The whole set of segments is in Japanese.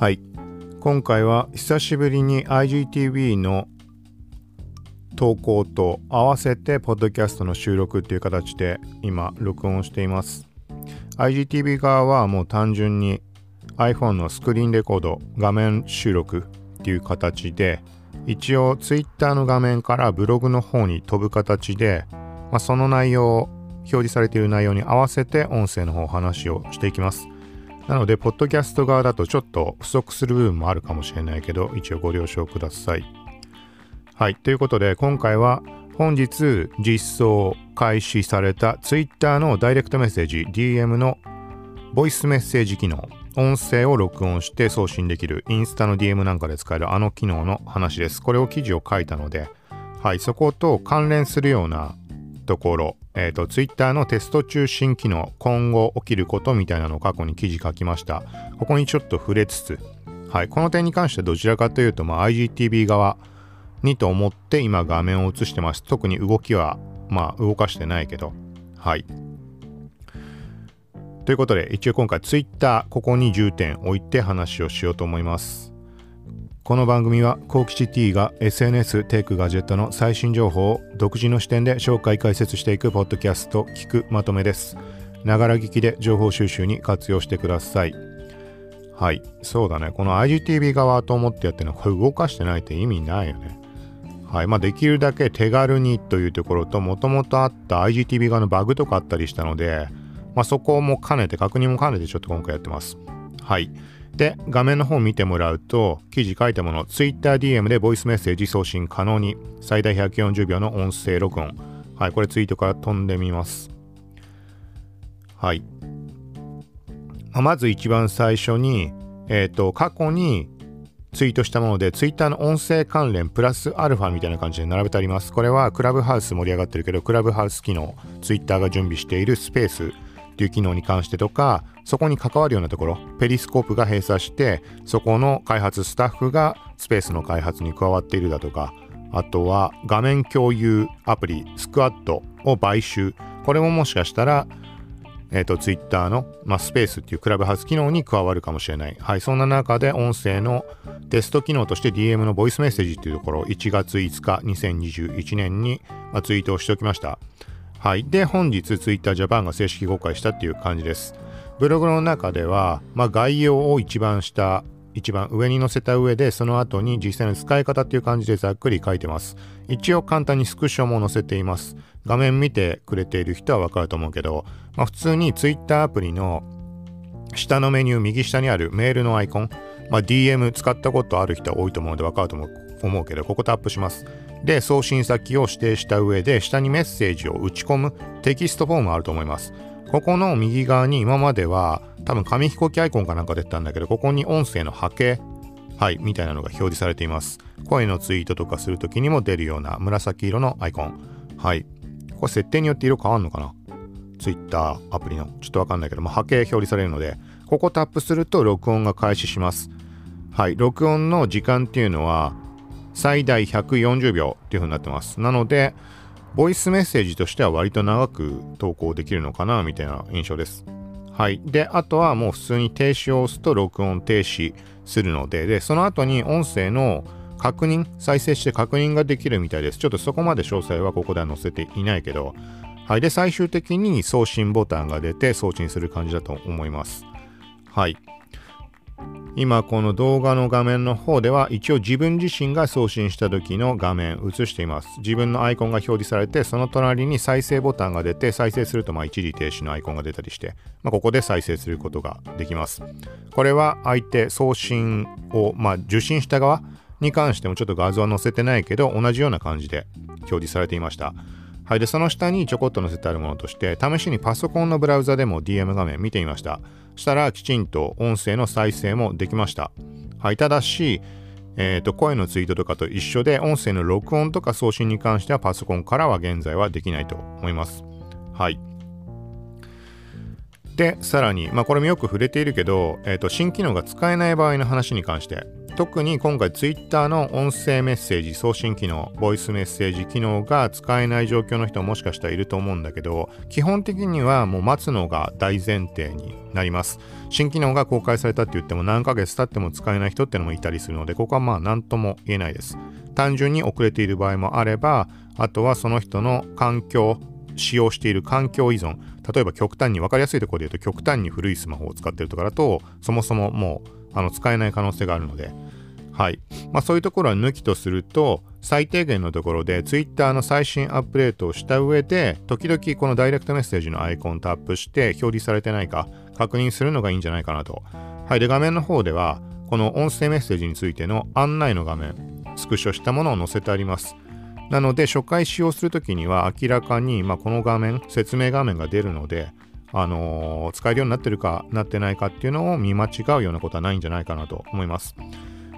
はい。今回は久しぶりに IGTV の投稿と合わせてポッドキャストの収録っていう形で今録音しています。IGTV 側はもう単純に iPhone のスクリーンレコード画面収録っていう形で一応 Twitter の画面からブログの方に飛ぶ形で、まあ、その内容表示されている内容に合わせて音声の方話をしていきます。なのでポッドキャスト側だとちょっと不足する部分もあるかもしれないけど一応ご了承ください。はい。ということで今回は本日実装開始された Twitter のダイレクトメッセージ DM のボイスメッセージ機能音声を録音して送信できるインスタの DM なんかで使えるあの機能の話です。これを記事を書いたので、はい、そこと関連するようなところ、えっ、ー、と、Twitter のテスト中心機能、今後起きることみたいなのを過去に記事書きました。ここにちょっと触れつつ、はい、この点に関してはどちらかというと、まあ、IGTV 側にと思って今画面を映してます。特に動きは、まあ、動かしてないけど、はい。ということで、一応今回 Twitter、ここに重点置いて話をしようと思います。この番組は、コーキシティが SNS、テイク、ガジェットの最新情報を独自の視点で紹介解説していくポッドキャスト、聞くまとめです。ながら聞きで情報収集に活用してください。はい、そうだね。この IGTV 側と思ってやってるのは、これ動かしてないって意味ないよね。はい。まあ、できるだけ手軽にというところと、もともとあった IGTV 側のバグとかあったりしたので、まあ、そこも兼ねて、確認も兼ねてちょっと今回やってます。はい。で、画面の方を見てもらうと、記事書いたもの、TwitterDM でボイスメッセージ送信可能に、最大140秒の音声録音。はい、これツイートから飛んでみます。はい。まず一番最初に、えっ、ー、と、過去にツイートしたもので、Twitter の音声関連プラスアルファみたいな感じで並べてあります。これはクラブハウス盛り上がってるけど、クラブハウス機能、Twitter が準備しているスペースっていう機能に関してとか、そこに関わるようなところ、ペリスコープが閉鎖して、そこの開発スタッフがスペースの開発に加わっているだとか、あとは画面共有アプリ、スクワットを買収。これももしかしたら、えっ、ー、と、ツイッターの、まあ、スペースっていうクラブハウス機能に加わるかもしれない。はい、そんな中で音声のテスト機能として DM のボイスメッセージっていうところを1月5日2021年に、まあ、ツイートをしておきました。はい。で、本日 Twitter Japan が正式公開したっていう感じです。ブログの中では、まあ、概要を一番下、一番上に載せた上で、その後に実際の使い方っていう感じでざっくり書いてます。一応簡単にスクショも載せています。画面見てくれている人はわかると思うけど、まあ、普通に Twitter アプリの下のメニュー右下にあるメールのアイコン、まあ、DM 使ったことある人多いと思うのでわかると思う思うけど、ここタップします。で、送信先を指定した上で、下にメッセージを打ち込むテキストフォームあると思います。ここの右側に今までは多分紙飛行機アイコンかなんか出てたんだけど、ここに音声の波形、はい、みたいなのが表示されています。声のツイートとかするときにも出るような紫色のアイコン。はい。これ設定によって色変わるのかな ?Twitter アプリの。ちょっとわかんないけど、まあ、波形表示されるので、ここタップすると録音が開始します。はい。録音の時間っていうのは、最大140秒っていう風になってます。なので、ボイスメッセージとしては割と長く投稿できるのかなみたいな印象です。はい。で、あとはもう普通に停止を押すと録音停止するので、で、その後に音声の確認、再生して確認ができるみたいです。ちょっとそこまで詳細はここでは載せていないけど、はい。で、最終的に送信ボタンが出て送信する感じだと思います。はい。今この動画の画面の方では一応自分自身が送信した時の画面映しています。自分のアイコンが表示されてその隣に再生ボタンが出て再生するとまあ一時停止のアイコンが出たりして、まあ、ここで再生することができます。これは相手送信をまあ受信した側に関してもちょっと画像は載せてないけど同じような感じで表示されていました。はい。で、その下にちょこっと載せてあるものとして、試しにパソコンのブラウザでも DM 画面見てみました。したら、きちんと音声の再生もできました。はい。ただし、えっ、ー、と、声のツイートとかと一緒で、音声の録音とか送信に関してはパソコンからは現在はできないと思います。はい。で、さらに、まあこれもよく触れているけど、えっ、ー、と、新機能が使えない場合の話に関して、特に今回 Twitter の音声メッセージ送信機能、ボイスメッセージ機能が使えない状況の人ももしかしたらいると思うんだけど、基本的にはもう待つのが大前提になります。新機能が公開されたって言っても何ヶ月経っても使えない人ってのもいたりするので、ここはまあ何とも言えないです。単純に遅れている場合もあれば、あとはその人の環境、使用している環境依存、例えば極端に分かりやすいところで言うと極端に古いスマホを使ってるとかだと、そもそももうあの使えない可能性があるので、はい。まあそういうところは抜きとすると、最低限のところで Twitter の最新アップデートをした上で、時々このダイレクトメッセージのアイコンタップして表示されてないか確認するのがいいんじゃないかなと。はい。で、画面の方では、この音声メッセージについての案内の画面、スクショしたものを載せてあります。なので、初回使用するときには明らかに、まあ、この画面、説明画面が出るので、あのー、使えるようになってるかなってないかっていうのを見間違うようなことはないんじゃないかなと思います。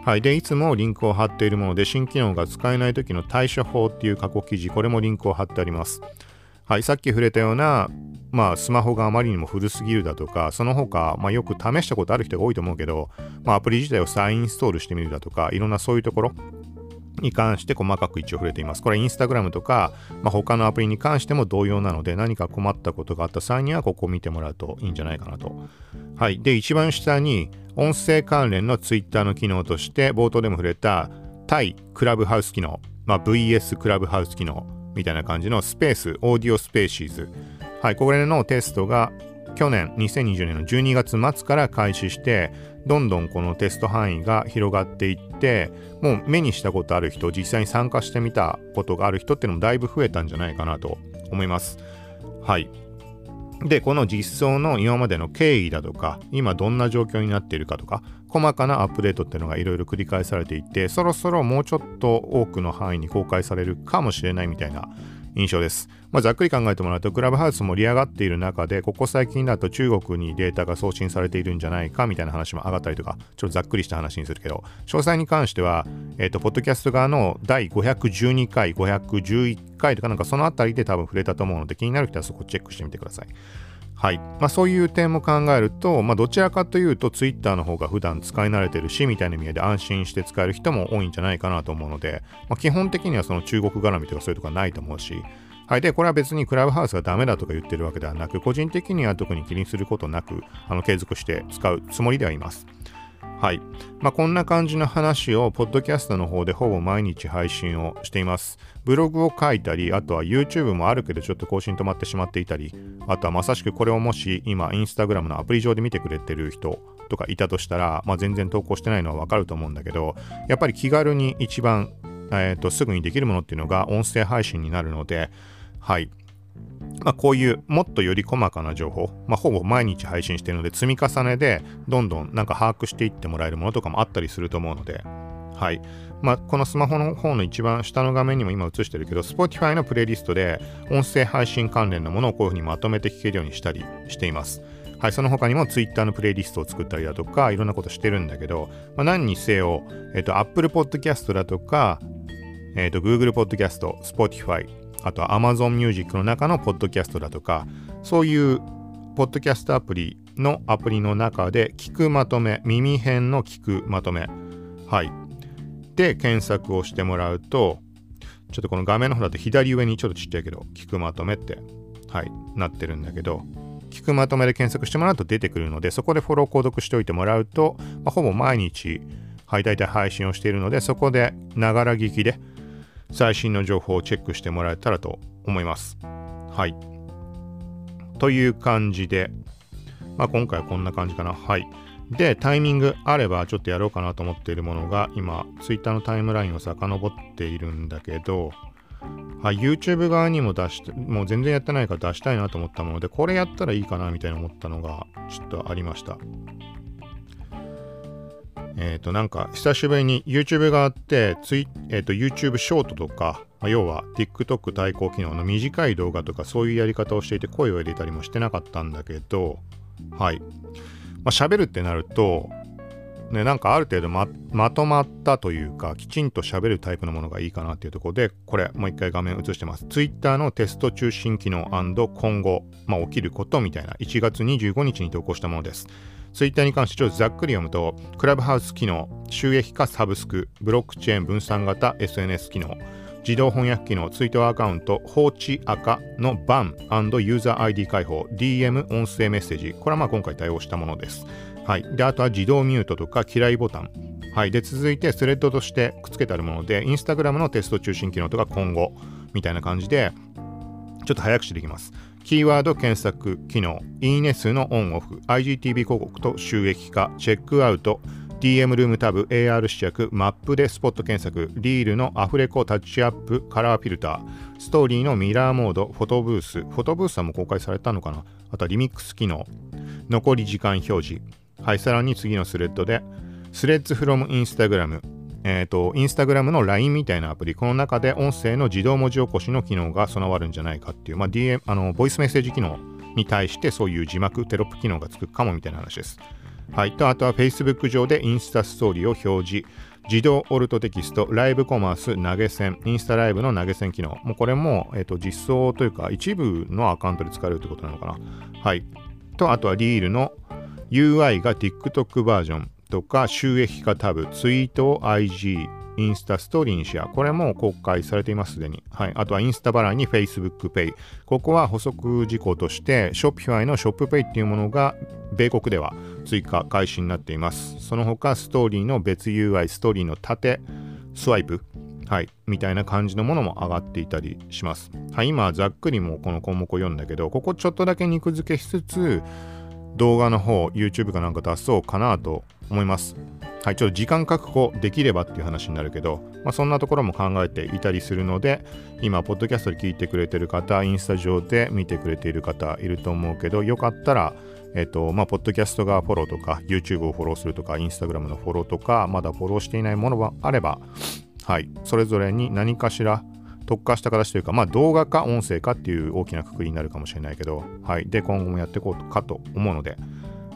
はい。で、いつもリンクを貼っているもので、新機能が使えない時の対処法っていう過去記事、これもリンクを貼ってあります。はい。さっき触れたような、まあ、スマホがあまりにも古すぎるだとか、その他、まあ、よく試したことある人が多いと思うけど、まあ、アプリ自体を再インストールしてみるだとか、いろんなそういうところ、に関して細かく一応触れています。これインスタグラムとか、まあ、他のアプリに関しても同様なので何か困ったことがあった際にはここを見てもらうといいんじゃないかなと。はい。で、一番下に音声関連の Twitter の機能として冒頭でも触れた対クラブハウス機能、まあ、VS クラブハウス機能みたいな感じのスペース、オーディオスペーシーズ。はい。これのテストが去年2020年の12月末から開始してどんどんこのテスト範囲が広がっていってもう目にしたことある人実際に参加してみたことがある人っていうのもだいぶ増えたんじゃないかなと思います。はい。でこの実装の今までの経緯だとか今どんな状況になっているかとか細かなアップデートっていうのがいろいろ繰り返されていてそろそろもうちょっと多くの範囲に公開されるかもしれないみたいな印象です。まあ、ざっくり考えてもらうと、クラブハウス盛り上がっている中で、ここ最近だと中国にデータが送信されているんじゃないかみたいな話も上がったりとか、ちょっとざっくりした話にするけど、詳細に関しては、えっ、ー、と、ポッドキャスト側の第512回、511回とかなんかそのあたりで多分触れたと思うので、気になる人はそこチェックしてみてください。はい。まあそういう点も考えると、まあどちらかというと Twitter の方が普段使い慣れてるし、みたいな意味で安心して使える人も多いんじゃないかなと思うので、まあ基本的にはその中国絡みとかそういうとこはないと思うし、はい。で、これは別にクラブハウスがダメだとか言ってるわけではなく、個人的には特に気にすることなく、あの継続して使うつもりではいます。はい。まあ、こんな感じの話を、ポッドキャストの方でほぼ毎日配信をしています。ブログを書いたり、あとは YouTube もあるけどちょっと更新止まってしまっていたり、あとはまさしくこれをもし今、インスタグラムのアプリ上で見てくれてる人とかいたとしたら、まあ、全然投稿してないのはわかると思うんだけど、やっぱり気軽に一番、えーとすぐにできるものっていうのが音声配信になるので、はい。まあ、こういうもっとより細かな情報、まあ、ほぼ毎日配信しているので積み重ねでどんどんなんか把握していってもらえるものとかもあったりすると思うので、はい。まあ、このスマホの方の一番下の画面にも今映してるけど、Spotify のプレイリストで音声配信関連のものをこういうふうにまとめて聞けるようにしたりしています。はい、その他にも Twitter のプレイリストを作ったりだとか、いろんなことしてるんだけど、まあ、何にせよ、えっ、と、Apple Podcast だとか、えっ、と、Google Podcast、Spotify、あとは Amazon Music の中のポッドキャストだとか、そういうポッドキャストアプリのアプリの中で聞くまとめ、耳辺の聞くまとめ、はい。で、検索をしてもらうと、ちょっとこの画面の方だと左上にちょっとちっちゃいけど、聞くまとめって、はい、なってるんだけど、聞くまとめで検索してもらうと出てくるので、そこでフォロー購読しておいてもらうと、まあ、ほぼ毎日、はい、大体配信をしているので、そこでながら聞きで、最新の情報をチェックしてもらえたらと思います。はい。という感じで、まあ、今回はこんな感じかな。はい。で、タイミングあればちょっとやろうかなと思っているものが、今、Twitter のタイムラインを遡っているんだけど、はい、YouTube 側にも出して、もう全然やってないから出したいなと思ったもので、これやったらいいかなみたいな思ったのが、ちょっとありました。えっ、ー、と、なんか、久しぶりに YouTube があって、ツイえ、ー、YouTube ショートとか、まあ、要は TikTok 対抗機能の短い動画とか、そういうやり方をしていて、声を入れたりもしてなかったんだけど、はい。まあ、喋るってなると、ね、なんかある程度ままとまったというか、きちんと喋るタイプのものがいいかなっていうところで、これ、もう一回画面映してます。Twitter のテスト中心機能今後、まあ、起きることみたいな、1月25日に投稿したものです。Twitter に関してちょっとざっくり読むと、クラブハウス機能、収益化サブスク、ブロックチェーン分散型 SNS 機能、自動翻訳機能、ツイートアカウント、放置赤のバンユーザー ID 開放、DM 音声メッセージ。これはまあ今回対応したものです。はい。で、あとは自動ミュートとか嫌いボタン。はい。で、続いてスレッドとしてくっつけてあるもので、インスタグラムのテスト中心機能とか今後みたいな感じで、ちょっと早口できます。キーワード検索機能、いいね数のオンオフ、IGTV 広告と収益化、チェックアウト、DM ルームタブ、AR 試着、マップでスポット検索、リールのアフレコタッチアップ、カラーフィルター、ストーリーのミラーモード、フォトブース、フォトブースはも公開されたのかな？あとリミックス機能、残り時間表示。はい、さらに次のスレッドで、スレッズフロムインスタグラム、えっ、ー、と、インスタグラムの LINE みたいなアプリ、この中で音声の自動文字起こしの機能が備わるんじゃないかっていう、まあ、DM、あの、ボイスメッセージ機能に対してそういう字幕、テロップ機能がつくかもみたいな話です。はい。と、あとは Facebook 上でインスタストーリーを表示。自動オルトテキスト、ライブコマース、投げ銭、インスタライブの投げ銭機能。もうこれも、えっ、ー、と、実装というか、一部のアカウントで使えるってことなのかな。はい。と、あとはリールの UI が TikTok バージョンとか、収益化タブ、ツイート IG、インスタストーリーにシェア。これも公開されています、すでに。はい。あとはインスタ払いに Facebook Pay。ここは補足事項として、Shopify の ShopPay っていうものが、米国では追加開始になっています。その他、ストーリーの別 UI、ストーリーの縦、スワイプ。はい。みたいな感じのものも上がっていたりします。はい。今、ざっくりもうこの項目を読んだけど、ここちょっとだけ肉付けしつつ、動画の方、YouTube かなんか出そうかなと思います。はい、ちょっと時間確保できればっていう話になるけど、まあ、そんなところも考えていたりするので、今、ポッドキャストで聞いてくれてる方、インスタ上で見てくれている方いると思うけど、よかったら、えっ、と、まあ、ポッドキャストがフォローとか、YouTube をフォローするとか、インスタグラムのフォローとか、まだフォローしていないものがあれば、はい、それぞれに何かしら特化した形というか、まあ、動画か音声かっていう大きな括りになるかもしれないけど、はい、で、今後もやっていこうかと思うので、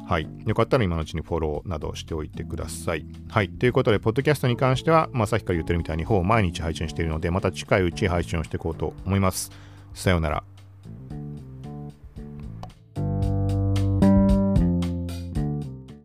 はい。よかったら今のうちにフォローなどしておいてください。はい。ということで、ポッドキャストに関しては、まあ、さっきから言ってるみたいに、ほぼ毎日配信しているので、また近いうち配信をしていこうと思います。さようなら。